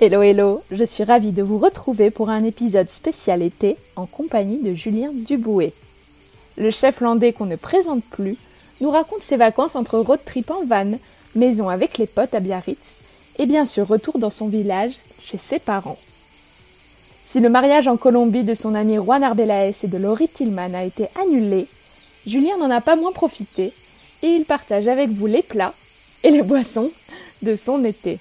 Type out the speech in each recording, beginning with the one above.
Hello hello, je suis ravie de vous retrouver pour un épisode spécial été en compagnie de Julien Dubouet. Le chef landais qu'on ne présente plus nous raconte ses vacances entre road trip en van, maison avec les potes à Biarritz et bien sûr retour dans son village chez ses parents. Si le mariage en Colombie de son ami Juan Arbelaez et de Laurie Tillman a été annulé, Julien n'en a pas moins profité et il partage avec vous les plats et les boissons de son été.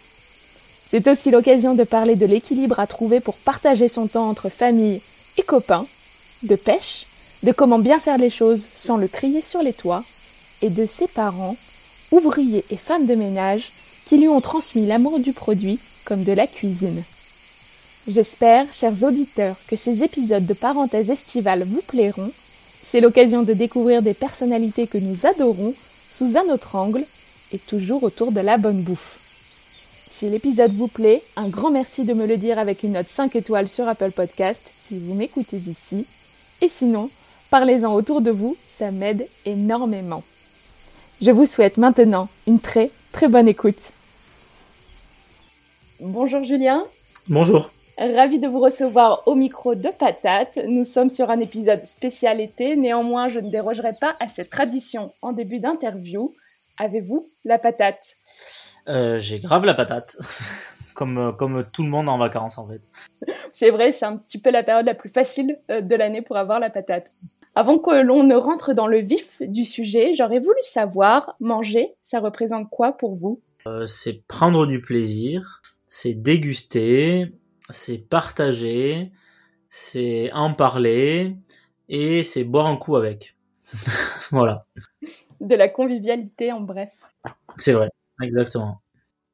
C'est aussi l'occasion de parler de l'équilibre à trouver pour partager son temps entre famille et copains, de pêche, de comment bien faire les choses sans le crier sur les toits, et de ses parents, ouvriers et femmes de ménage, qui lui ont transmis l'amour du produit comme de la cuisine. J'espère, chers auditeurs, que ces épisodes de parenthèse estivale vous plairont. C'est l'occasion de découvrir des personnalités que nous adorons sous un autre angle et toujours autour de la bonne bouffe. Si l'épisode vous plaît, un grand merci de me le dire avec une note 5 étoiles sur Apple Podcast si vous m'écoutez ici. Et sinon, parlez-en autour de vous, ça m'aide énormément. Je vous souhaite maintenant une très très bonne écoute. Bonjour Julien. Bonjour. Ravi de vous recevoir au micro de Patate. Nous sommes sur un épisode spécial été, néanmoins je ne dérogerai pas à cette tradition en début d'interview. Avez-vous la patate? Euh, j'ai grave la patate, comme, euh, comme tout le monde en vacances en fait. C'est vrai, c'est un petit peu la période la plus facile euh, de l'année pour avoir la patate. Avant que l'on ne rentre dans le vif du sujet, j'aurais voulu savoir, manger, ça représente quoi pour vous? C'est prendre du plaisir, c'est déguster, c'est partager, c'est en parler et c'est boire un coup avec. voilà. De la convivialité en bref. C'est vrai. Exactement.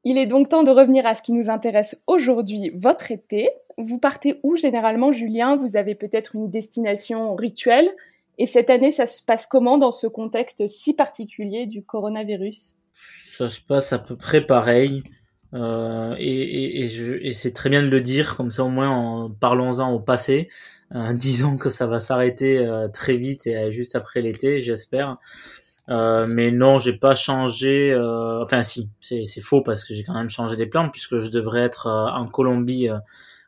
Il est donc temps de revenir à ce qui nous intéresse aujourd'hui, votre été. Vous partez où généralement, Julien? Vous avez peut-être une destination rituelle. Et cette année, ça se passe comment dans ce contexte si particulier du coronavirus? Ça se passe à peu près pareil. Euh, et, c'est très bien de le dire, comme ça au moins en parlons-en au passé. Euh, disons que ça va s'arrêter euh, très vite et juste après l'été, j'espère. Euh, mais non, j'ai pas changé. Euh, enfin, si, c'est faux parce que j'ai quand même changé des plans puisque je devrais être euh, en Colombie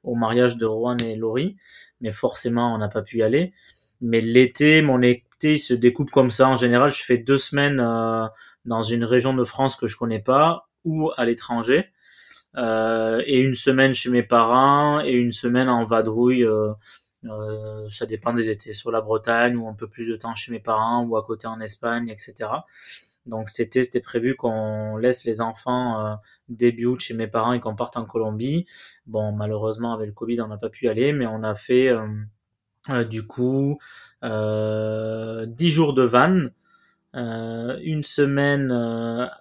au mariage de Rouen et Laurie, mais forcément, on n'a pas pu y aller. Mais l'été, mon été se découpe comme ça. En général, je fais deux semaines dans une région de France que je connais pas ou à l'étranger, et une semaine chez mes parents et une semaine en vadrouille euh, ça dépend des étés, sur la Bretagne ou un peu plus de temps chez mes parents ou à côté en Espagne, etc. Donc cet été, c'était prévu qu'on laisse les enfants euh, début chez mes parents et qu'on parte en Colombie. Bon, malheureusement, avec le Covid, on n'a pas pu y aller, mais on a fait euh, euh du coup euh, 10 jours de van, une semaine,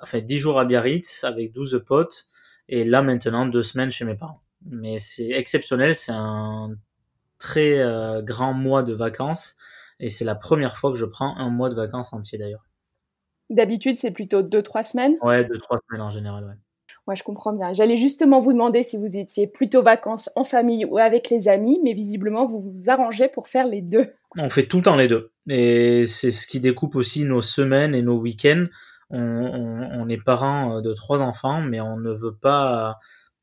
enfin 10 jours à Biarritz avec 12 potes, et là maintenant deux semaines chez mes parents. Mais c'est exceptionnel, c'est un très euh, grand mois de vacances. Et c'est la première fois que je prends un mois de vacances entier d'ailleurs. D'habitude, c'est plutôt 2-3 semaines Ouais, 2-3 semaines en général, ouais. Ouais, je comprends bien. J'allais justement vous demander si vous étiez plutôt vacances en famille ou avec les amis, mais visiblement, vous vous arrangez pour faire les deux. On fait tout le temps les deux. Et c'est ce qui découpe aussi nos semaines et nos week-ends. On, on est parents euh, de trois enfants, mais on ne veut pas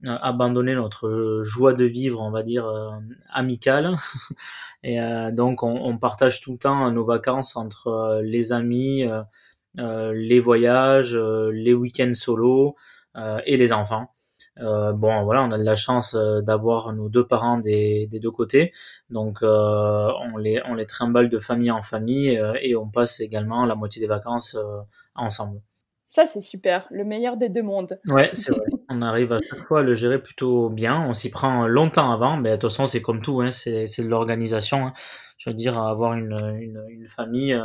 abandonner notre joie de vivre, on va dire, euh, amicale. Et euh, donc, on, on, partage tout le temps nos vacances entre les amis, les voyages, les week-ends solo. et les enfants. Euh, bon, voilà, on a de la chance euh, d'avoir nos deux parents des, des deux côtés, donc euh, on les on les trimballe de famille en famille et on passe également la moitié des vacances ensemble. Ça, c'est super, le meilleur des deux mondes. Ouais, c'est vrai. On arrive à chaque fois à le gérer plutôt bien. On s'y prend longtemps avant, mais de toute façon, c'est comme tout, hein, c'est de l'organisation. Hein. Je veux dire, avoir une, une, une famille,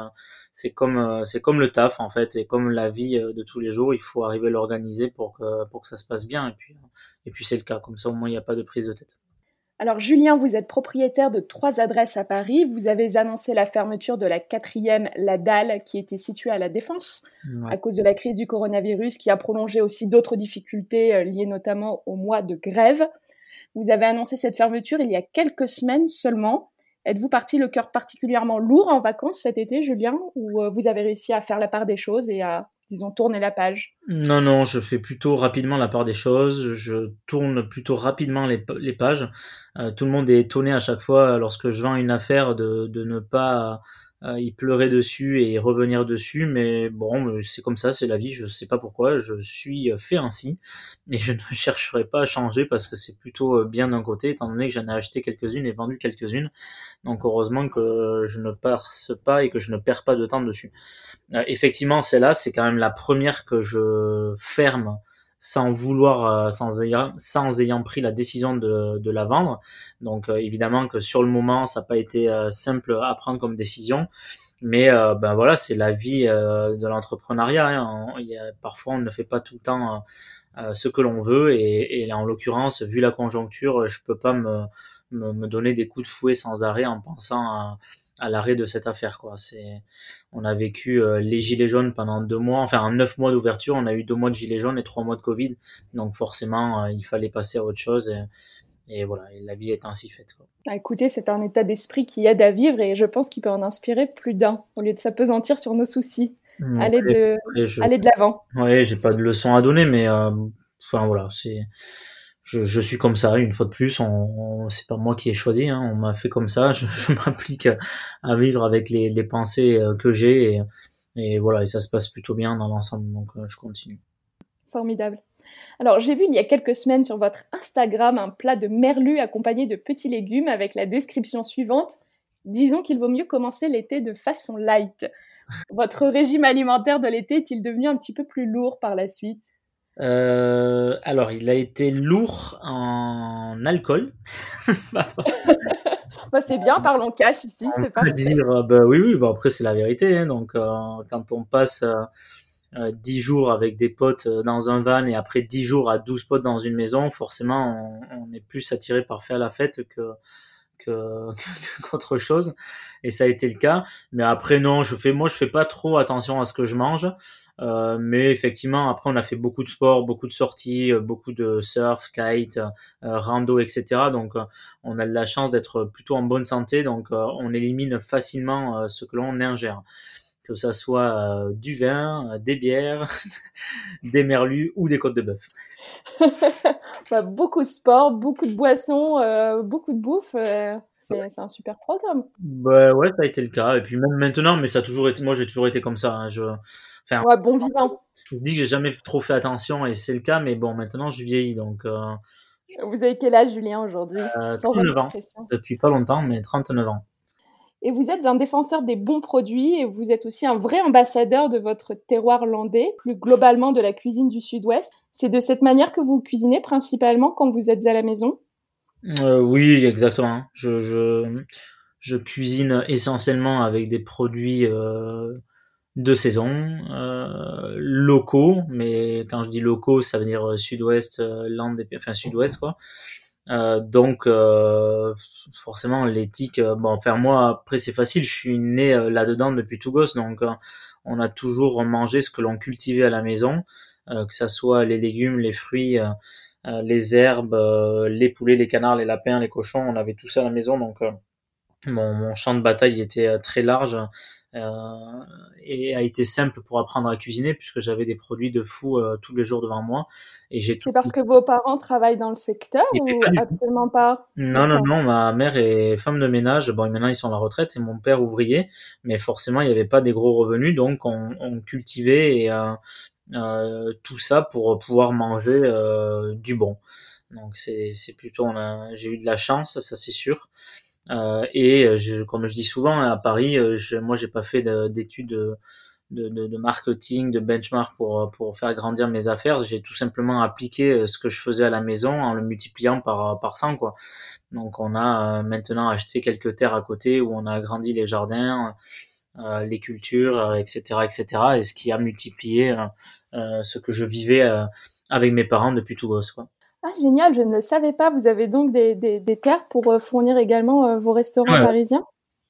c'est comme c'est comme le taf en fait, et comme la vie de tous les jours, il faut arriver à l'organiser pour que pour que ça se passe bien. Et puis et puis c'est le cas, comme ça au moins il n'y a pas de prise de tête. Alors Julien, vous êtes propriétaire de trois adresses à Paris. Vous avez annoncé la fermeture de la quatrième, la Dalle, qui était située à la Défense, à cause de la crise du coronavirus, qui a prolongé aussi d'autres difficultés euh, liées notamment au mois de grève. Vous avez annoncé cette fermeture il y a quelques semaines seulement. Êtes-vous parti le cœur particulièrement lourd en vacances cet été, Julien, ou euh, vous avez réussi à faire la part des choses et à disons, tourner la page Non, non, je fais plutôt rapidement la part des choses. Je tourne plutôt rapidement les, pages. Euh, tout le monde est étonné à chaque fois lorsque je vends une affaire de, de ne pas euh, y pleurer dessus et revenir dessus, mais bon, euh, c'est comme ça, c'est la vie, je sais pas pourquoi, je suis fait ainsi, et je ne chercherai pas à changer parce que c'est plutôt euh, bien d'un côté, étant donné que j'en ai acheté quelques-unes et vendu quelques-unes, donc heureusement que je ne perce pas et que je ne perds pas de temps dessus. effectivement, celle-là, c'est quand même la première que je ferme sans vouloir, euh, sans, ayant, sans ayant pris la décision de, de la vendre. Donc euh, évidemment que sur le moment, ça n'a pas été euh, simple à prendre comme décision. Mais ben voilà, c'est la vie de l'entrepreneuriat. Hein. Parfois, on ne fait pas tout le temps ce que l'on veut. Et, et en l'occurrence, vu la conjoncture, je peux pas me, me, me, donner des coups de fouet sans arrêt en pensant à, à l'arrêt de cette affaire. Quoi. C'est, on a vécu euh, les gilets jaunes pendant deux mois, enfin en neuf mois d'ouverture, on a eu deux mois de gilets jaunes et trois mois de Covid. Donc forcément, euh, il fallait passer à autre chose. Et, voilà, la vie est ainsi faite. Quoi. Ah, écoutez, c'est un état d'esprit qui aide à vivre et je pense qu'il peut en inspirer plus d'un au lieu de s'apesantir sur nos soucis. Mmh, aller, de, aller de l'avant. Oui, j'ai pas de leçon à donner, mais euh, enfin voilà, c'est je, suis comme ça, une fois de plus, c'est pas moi qui ai choisi, hein, on m'a fait comme ça, je, m'applique à vivre avec les, les pensées euh, que j'ai et, et, voilà, et ça se passe plutôt bien dans l'ensemble, donc euh, je continue. Formidable. Alors j'ai vu il y a quelques semaines sur votre Instagram un plat de merlu accompagné de petits légumes avec la description suivante. Disons qu'il vaut mieux commencer l'été de façon light. Votre régime alimentaire de l'été est-il devenu un petit peu plus lourd par la suite? Euh, alors, il a été lourd en alcool. bah, c'est bien, parlons cash ici, c'est pas. dire, euh, bah, oui, oui, bah, après c'est la vérité. Hein, donc, euh, quand on passe euh, 10 jours avec des potes dans un van et après 10 jours à 12 potes dans une maison, forcément, on, on est plus attiré par faire la fête que qu'autre chose et ça a été le cas mais après non je fais moi je fais pas trop attention à ce que je mange euh, mais effectivement, après, on a fait beaucoup de sport, beaucoup de sorties, euh, beaucoup de surf, kite, euh, rando, etc. Donc, on a la chance d'être plutôt en bonne santé. Donc, on élimine facilement ce que l'on ingère. Que ça soit du vin, des bières, des merlus ou des côtes de bœuf. Bah, beaucoup de sport, beaucoup de boissons, beaucoup de bouffe. c'est un super programme. Bah ouais, ça a été le cas. Et puis même maintenant, mais ça a toujours été, moi j'ai toujours été comme ça. Hein. Je, ouais, bon vivant. Je dis que j'ai jamais trop fait attention et c'est le cas, mais bon, maintenant je vieillis donc. Euh, vous avez quel âge, Julien, aujourd'hui? Euh, 39 ans. Depuis pas longtemps, mais 39 ans. Et vous êtes un défenseur des bons produits et vous êtes aussi un vrai ambassadeur de votre terroir landais, plus globalement de la cuisine du Sud-Ouest. C'est de cette manière que vous cuisinez principalement quand vous êtes à la maison? Euh, Oui, exactement. Je, cuisine essentiellement avec des produits euh, de saison, euh, locaux, mais quand je dis locaux, ça veut dire sud-ouest, land, enfin sud-ouest quoi. Euh, donc euh, forcément l'éthique, bon enfin moi après c'est facile, je suis né là-dedans depuis tout gosse, donc on a toujours mangé ce que l'on cultivait à la maison, que ça soit les légumes, les fruits, les herbes, les poulets, les canards, les lapins, les cochons, on avait tout ça à la maison, donc mon, champ de bataille était très large. euh, et a été simple pour apprendre à cuisiner puisque j'avais des produits de fou euh, tous les jours devant moi. Et j'ai C'est parce que vos parents travaillent dans le secteur ou absolument pas? Non, non, non. Ma mère est femme de ménage. Bon, maintenant ils sont à la retraite et mon père ouvrier, mais forcément il n'y avait pas des gros revenus, donc on, on cultivait et, euh, tout ça pour pouvoir manger du bon. Donc c'est plutôt, j'ai eu de la chance, ça c'est sûr. Euh, et je, comme je dis souvent à Paris, je, moi j'ai pas fait d'études de, de, de, marketing, de benchmark pour, pour faire grandir mes affaires. J'ai tout simplement appliqué ce que je faisais à la maison en le multipliant par, par 100. Quoi. Donc on a maintenant acheté quelques terres à côté où on a agrandi les jardins, euh, les cultures, etc., etc. Et ce qui a multiplié euh, ce que je vivais avec mes parents depuis tout gosse. Quoi. Ah, génial, je ne le savais pas. Vous avez donc des, des, des terres pour euh, fournir également euh, vos restaurants parisiens?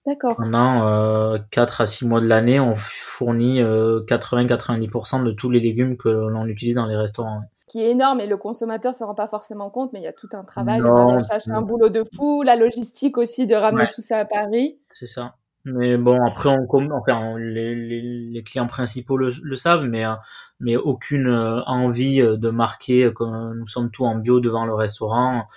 D'accord. Pendant euh, 4 à 6 mois de l'année, on fournit 80-90% euh, de tous les légumes que l'on utilise dans les restaurants. Qui est énorme et le consommateur ne se rend pas forcément compte, mais il y a tout un travail, non, le un boulot de fou, la logistique aussi de ramener tout ça à Paris. C'est ça. Mais bon, après, on, enfin, les, les, les, clients principaux le, le savent, mais, euh, mais aucune euh, envie euh, de marquer que nous sommes tous en bio devant le restaurant.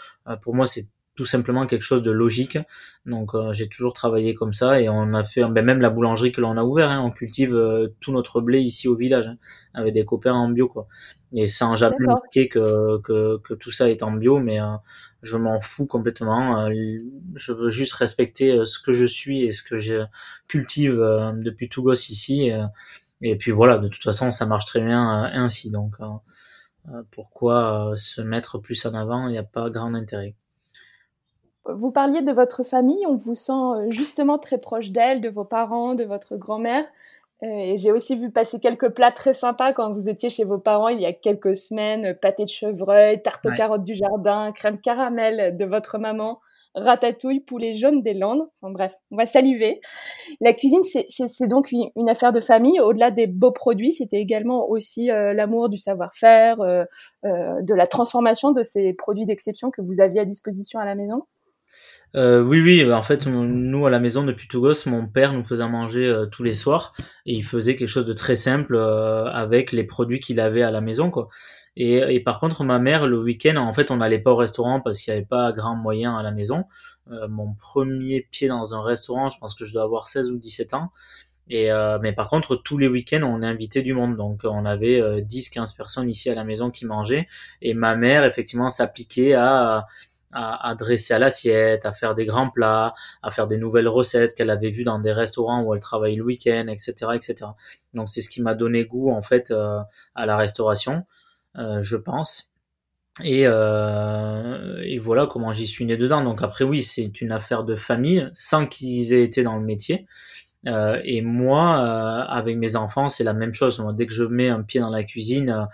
Pour moi, c'est tout simplement quelque chose de logique. Donc j'ai toujours travaillé comme ça et on a fait ben, même la boulangerie que l'on a ouvert. Hein, on cultive tout notre blé ici au village hein, avec des copains en bio quoi. Et sans jamais marquer que, que, que, tout ça est en bio, mais je m'en fous complètement. Euh, je veux juste respecter euh, ce que je suis et ce que je cultive euh, depuis tout gosse ici. Et puis voilà, de toute façon, ça marche très bien ainsi. Donc pourquoi se mettre plus en avant? Il n'y a pas grand intérêt. Vous parliez de votre famille, on vous sent justement très proche d'elle, de vos parents, de votre grand-mère. Euh, et j'ai aussi vu passer quelques plats très sympas quand vous étiez chez vos parents il y a quelques semaines. Pâté de chevreuil, tarte aux carottes du jardin, crème caramel de votre maman, ratatouille, poulet jaune des Landes. Enfin bref, on va saliver. La cuisine, c'est donc une, affaire de famille. Au-delà des beaux produits, c'était également aussi euh, l'amour du savoir-faire, euh, de la transformation de ces produits d'exception que vous aviez à disposition à la maison. Euh, oui, oui, en fait, nous à la maison depuis tout gosse, mon père nous faisait manger euh, tous les soirs et il faisait quelque chose de très simple euh, avec les produits qu'il avait à la maison, quoi. Et, par contre, ma mère, le week-end, en fait, on n'allait pas au restaurant parce qu'il n'y avait pas grand moyen à la maison. mon premier pied dans un restaurant, je pense que je dois avoir 16 ou 17 ans. Et mais par contre, tous les week-ends, on invité du monde. Donc, on avait 10-15 personnes ici à la maison qui mangeaient. Et ma mère, effectivement, s'appliquait à, dresser à l'assiette, à faire des grands plats, à faire des nouvelles recettes qu'elle avait vues dans des restaurants où elle travaille le week-end, etc., etc. Donc c'est ce qui m'a donné goût en fait euh, à la restauration, euh, je pense. Et, euh, et, voilà comment j'y suis né dedans. Donc après oui, c'est une affaire de famille sans qu'ils aient été dans le métier. et moi, avec mes enfants, c'est la même chose. Moi, dès que je mets un pied dans la cuisine,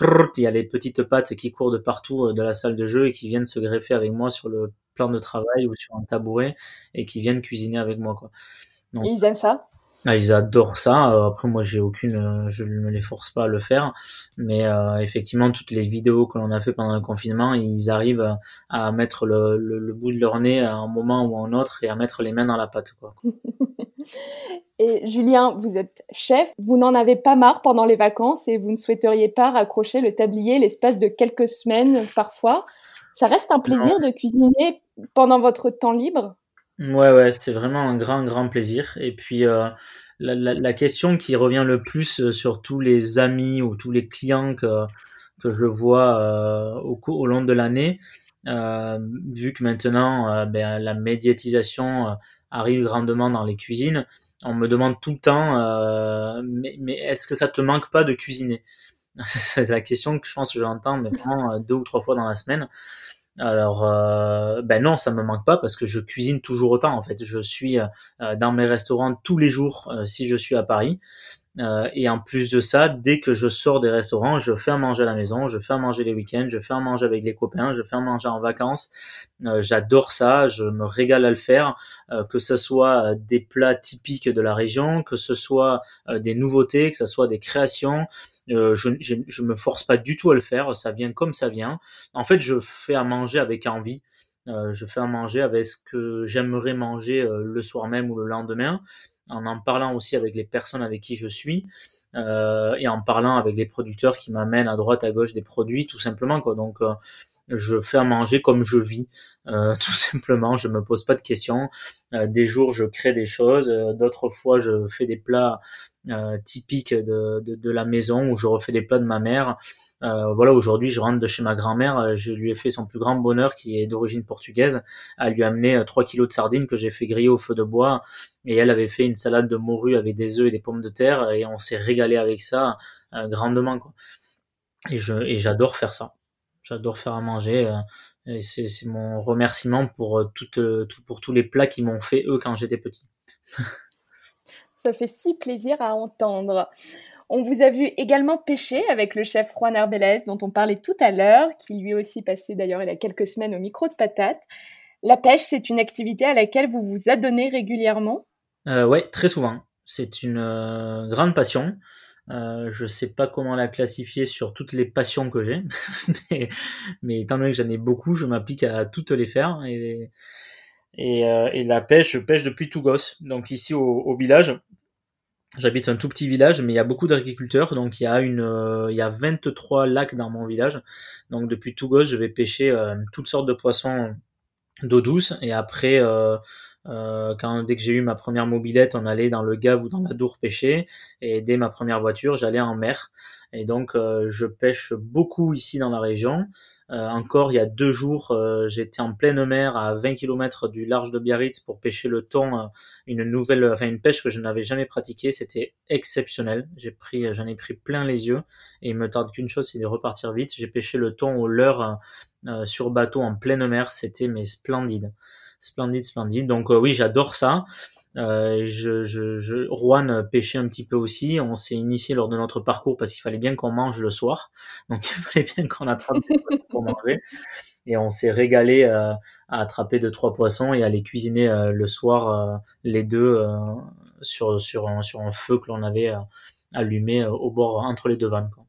il y a les petites pattes qui courent de partout euh, de la salle de jeu et qui viennent se greffer avec moi sur le plan de travail ou sur un tabouret et qui viennent cuisiner avec moi. Quoi. ils aiment ça? Ah, Ils adorent ça. Euh, après, moi, j'ai aucune, euh, je ne les force pas à le faire, mais effectivement, toutes les vidéos que l'on a fait pendant le confinement, ils arrivent à mettre le, le, bout de leur nez à un moment ou à un autre et à mettre les mains dans la pâte. Quoi. Et Julien, vous êtes chef, vous n'en avez pas marre pendant les vacances et vous ne souhaiteriez pas raccrocher le tablier l'espace de quelques semaines parfois. Ça reste un plaisir de cuisiner pendant votre temps libre? Ouais, ouais, c'est vraiment un grand, grand plaisir. Et puis, euh, la, la, question qui revient le plus euh, sur tous les amis ou tous les clients que, que je vois euh, au, au long de l'année, vu que maintenant ben, la médiatisation arrive grandement dans les cuisines, on me demande tout le temps, mais, mais est-ce que ça te manque pas de cuisiner? C'est la question que je pense que j'entends mais vraiment deux ou trois fois dans la semaine. Alors, euh, ben non, ça me manque pas parce que je cuisine toujours autant. En fait, je suis euh, dans mes restaurants tous les jours si je suis à Paris. Euh, et en plus de ça, dès que je sors des restaurants, je fais à manger à la maison, je fais à manger les week-ends, je fais à manger avec les copains, je fais à manger en vacances. Euh, j'adore ça, je me régale à le faire, euh, que ce soit des plats typiques de la région, que ce soit des nouveautés, que ce soit des créations. Je, je, je, me force pas du tout à le faire, ça vient comme ça vient. En fait, je fais à manger avec envie. je fais à manger avec ce que j'aimerais manger le soir même ou le lendemain en en parlant aussi avec les personnes avec qui je suis euh, et en parlant avec les producteurs qui m'amènent à droite à gauche des produits tout simplement quoi euh, je fais à manger comme je vis, tout simplement. Je me pose pas de questions. des jours, je crée des choses. D'autres fois, je fais des plats typiques de, de, de, la maison ou je refais des plats de ma mère. Euh, voilà, aujourd'hui, je rentre de chez ma grand-mère, euh, je lui ai fait son plus grand bonheur, qui est d'origine portugaise, à lui amener 3 euh, kilos de sardines que j'ai fait griller au feu de bois, et elle avait fait une salade de morue avec des œufs et des pommes de terre, et on s'est régalé avec ça grandement. Quoi. Et je et j'adore faire ça. J'adore faire à manger. et c'est, mon remerciement pour tout, pour tous les plats qu'ils m'ont fait eux quand j'étais petit. Ça fait si plaisir à entendre. On vous a vu également pêcher avec le chef Juan Arbelez, dont on parlait tout à l'heure, qui lui aussi passé d'ailleurs il y a quelques semaines au micro de patate. La pêche, c'est une activité à laquelle vous vous adonnez régulièrement? Euh, Oui, très souvent. C'est une euh, grande passion. Euh, je sais pas comment la classifier sur toutes les passions que j'ai, mais, étant donné que j'en ai beaucoup, je m'applique à toutes les faire. Et, et, la pêche, je pêche depuis tout gosse. Donc ici au village, J'habite un tout petit village, mais il y a beaucoup d'agriculteurs, donc il y a une, euh, il y a 23 lacs dans mon village. Donc depuis tout gosse, je vais pêcher euh, toutes sortes de poissons d'eau douce. Et après, euh, quand dès que j'ai eu ma première mobilette, on allait dans le Gave ou dans la Dour pêcher. Et dès ma première voiture, j'allais en mer. Et donc, je pêche beaucoup ici dans la région. Euh, encore il y a deux jours, euh, j'étais en pleine mer à 20 km du large de Biarritz pour pêcher le thon, euh, une nouvelle, enfin une pêche que je n'avais jamais pratiquée. C'était exceptionnel. J'ai pris, j'en ai pris plein les yeux et il me tarde qu'une chose, c'est de repartir vite. J'ai pêché le thon au leurre sur bateau en pleine mer. C'était mais splendide, splendide, splendide. Donc oui, j'adore ça. Euh, je, je, je, Juan pêchait un petit peu aussi. On s'est initié lors de notre parcours parce qu'il fallait bien qu'on mange le soir. Donc il fallait bien qu'on attrape pour manger. Et on s'est régalé euh, à attraper deux trois poissons et à les cuisiner euh, le soir les deux sur sur un, sur un feu que l'on avait allumé au bord entre les deux vannes. Quoi.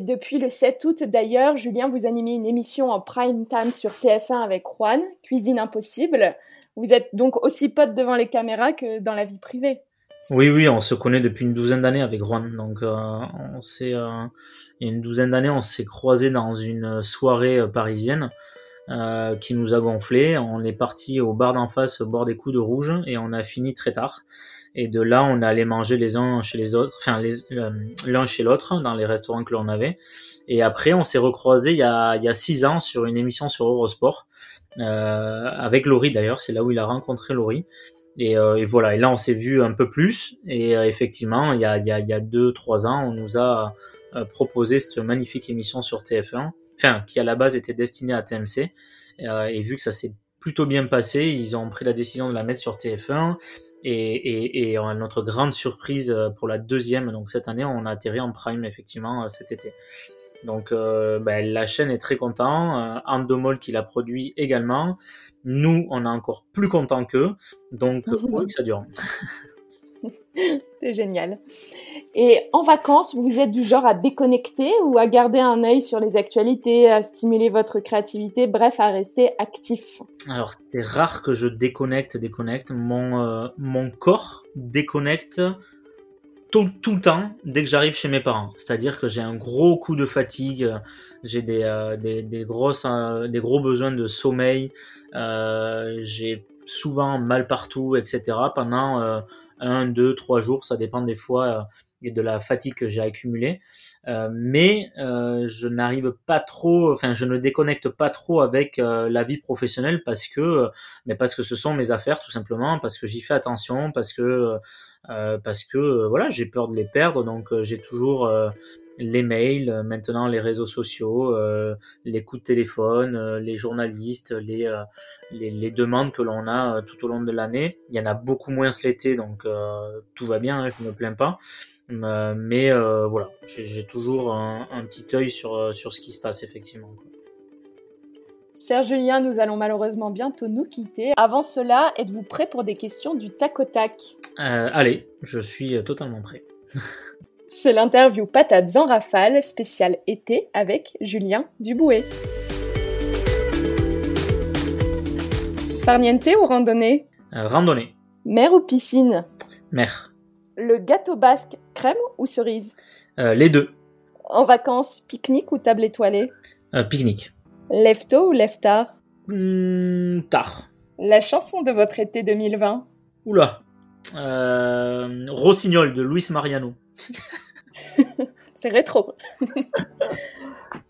Depuis le 7 août d'ailleurs, Julien, vous animez une émission en prime time sur TF1 avec Juan, Cuisine Impossible. Vous êtes donc aussi pote devant les caméras que dans la vie privée. Oui, oui, on se connaît depuis une douzaine d'années avec Juan. Donc, euh, on s'est, euh, il y a une douzaine d'années, on s'est croisé dans une soirée euh, parisienne qui nous a gonflé. On est parti au bar d'en face, au bord des coups de rouge, et on a fini très tard. Et de là, on allé manger les uns chez les autres, enfin l'un chez l'autre dans les restaurants que l'on avait. Et après, on s'est recroisé il y a, il y a six ans sur une émission sur Eurosport. Euh, avec Laurie d'ailleurs, c'est là où il a rencontré Laurie. Et, euh, voilà, et là on s'est vu un peu plus. Et euh, effectivement, il y a, il y, a, il y a deux, trois ans, on nous a proposé cette magnifique émission sur TF1, enfin qui à la base était destinée à TMC. et vu que ça s'est plutôt bien passé, ils ont pris la décision de la mettre sur TF1. Et, et, et notre grande surprise pour la deuxième, donc cette année, on a atterri en prime effectivement cet été. Donc euh, ben, la chaîne est très content, euh, Andomol qui l'a produit également. Nous, on est encore plus content qu'eux, donc pour que ça dure. C'est génial. Et en vacances, vous êtes du genre à déconnecter ou à garder un œil sur les actualités, à stimuler votre créativité, bref, à rester actif? Alors, c'est rare que je déconnecte, déconnecte. Mon, euh, mon corps déconnecte tout, le temps dès que j'arrive chez mes parents. C'est-à-dire que j'ai un gros coup de fatigue, j'ai des, euh, des, grosses, euh, des gros besoins de sommeil, j'ai souvent mal partout, etc. pendant un, deux, trois jours, ça dépend des fois et de la fatigue que j'ai accumulée. mais je n'arrive pas trop, enfin je ne déconnecte pas trop avec la vie professionnelle parce que, mais parce que ce sont mes affaires tout simplement, parce que j'y fais attention, parce que euh, parce que euh, voilà, j'ai peur de les perdre, donc euh, j'ai toujours les mails, maintenant les réseaux sociaux, les coups de téléphone, les journalistes, les, les, les, demandes que l'on a tout au long de l'année. Il y en a beaucoup moins l'été, donc tout va bien, hein, je ne me plains pas. Mais voilà, j'ai toujours un, un, petit œil sur, sur ce qui se passe effectivement. Cher Julien, nous allons malheureusement bientôt nous quitter. Avant cela, êtes-vous prêt pour des questions du tac au tac? Euh, Allez, je suis euh, totalement prêt. C'est l'interview Patates en rafale spécial été avec Julien Dubouet. Farniente ou randonnée? Euh, Randonnée. Mer ou piscine? Mer. Le gâteau basque, crème ou cerise Les deux. En vacances, pique-nique ou table étoilée Pique-nique. Lève tôt ou lève tard Hmm, tard. La chanson de votre été 2020 Oula. Euh, Rossignol de Luis Mariano. C'est rétro.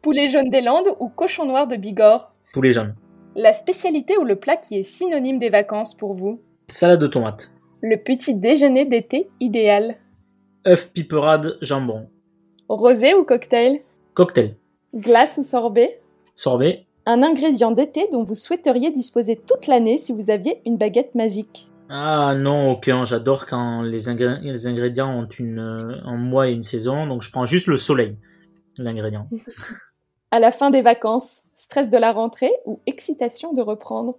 Poulet jaune des Landes ou cochon noir de Bigorre Poulet jaune. La spécialité ou le plat qui est synonyme des vacances pour vous Salade de tomate. Le petit déjeuner d'été idéal œuf piperade jambon. Rosé ou cocktail? Cocktail. Glace ou sorbet? Sorbet. Un ingrédient d'été dont vous souhaiteriez disposer toute l'année si vous aviez une baguette magique Ah non, aucun. J'adore quand les, ingré- les ingrédients ont une, euh, un mois et une saison. Donc je prends juste le soleil, l'ingrédient. À la fin des vacances, stress de la rentrée ou excitation de reprendre?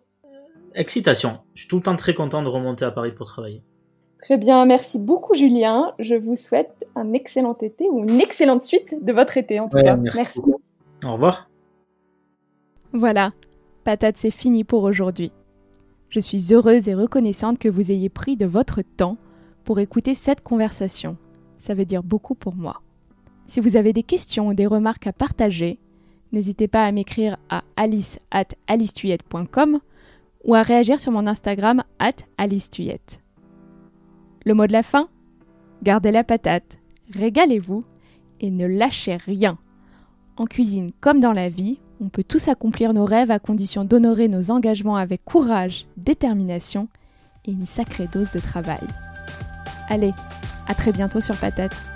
Excitation. Je suis tout le temps très content de remonter à Paris pour travailler. Très bien, merci beaucoup Julien. Je vous souhaite un excellent été ou une excellente suite de votre été en tout Ouais, cas. merci. Au revoir. Voilà, patate, c'est fini pour aujourd'hui. Je suis heureuse et reconnaissante que vous ayez pris de votre temps pour écouter cette conversation. Ça veut dire beaucoup pour moi. Si vous avez des questions ou des remarques à partager, n'hésitez pas à m'écrire à alice at ou à réagir sur mon Instagram at alicetuyette. Le mot de la fin? Gardez la patate, régalez-vous et ne lâchez rien. En cuisine comme dans la vie, on peut tous accomplir nos rêves à condition d'honorer nos engagements avec courage, détermination et une sacrée dose de travail. Allez, à très bientôt sur Patate.